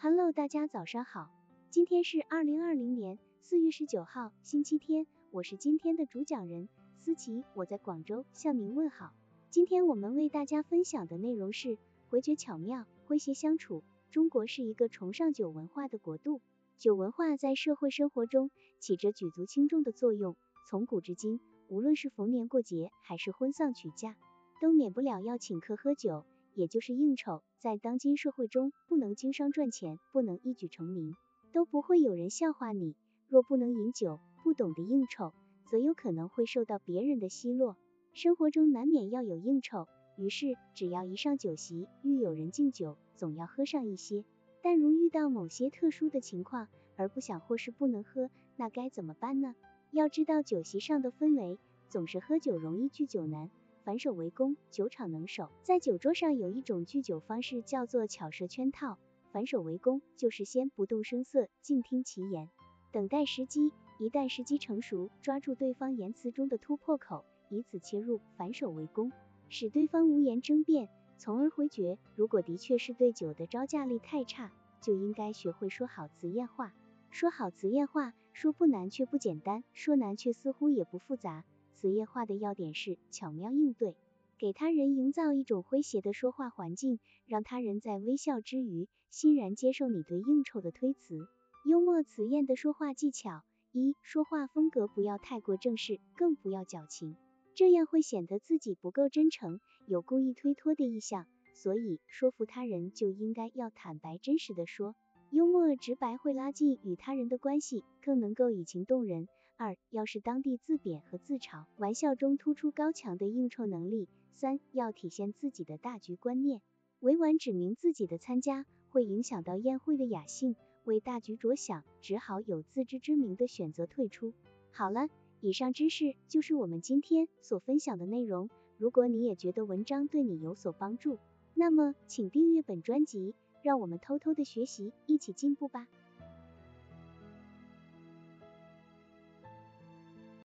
Hello，大家早上好，今天是二零二零年四月十九号，星期天，我是今天的主讲人思琪，我在广州向您问好。今天我们为大家分享的内容是回绝巧妙，诙谐相处。中国是一个崇尚酒文化的国度，酒文化在社会生活中起着举足轻重的作用。从古至今，无论是逢年过节还是婚丧娶嫁，都免不了要请客喝酒，也就是应酬。在当今社会中，不能经商赚钱，不能一举成名，都不会有人笑话你。若不能饮酒，不懂得应酬，则有可能会受到别人的奚落。生活中难免要有应酬。于是，只要一上酒席，遇有人敬酒，总要喝上一些。但如遇到某些特殊的情况，而不想或是不能喝，那该怎么办呢？要知道酒席上的氛围，总是喝酒容易聚酒难，反手为攻，酒场能守。在酒桌上有一种聚酒方式，叫做巧设圈套。反手为攻，就是先不动声色，静听其言，等待时机。一旦时机成熟，抓住对方言辞中的突破口，以此切入，反手为攻。使对方无言争辩，从而回绝。如果的确是对酒的招架力太差，就应该学会说好辞宴话。说好辞宴话，说不难却不简单，说难却似乎也不复杂。辞宴话的要点是巧妙应对，给他人营造一种诙谐的说话环境，让他人在微笑之余，欣然接受你对应酬的推辞。幽默辞宴的说话技巧：一、说话风格不要太过正式，更不要矫情。这样会显得自己不够真诚，有故意推脱的意向，所以说服他人就应该要坦白真实的说。幽默直白会拉近与他人的关系，更能够以情动人。二，要是当地自贬和自嘲，玩笑中突出高强的应酬能力。三，要体现自己的大局观念，委婉指明自己的参加会影响到宴会的雅兴，为大局着想，只好有自知之明的选择退出。好了。以上知识就是我们今天所分享的内容。如果你也觉得文章对你有所帮助，那么请订阅本专辑，让我们偷偷的学习，一起进步吧。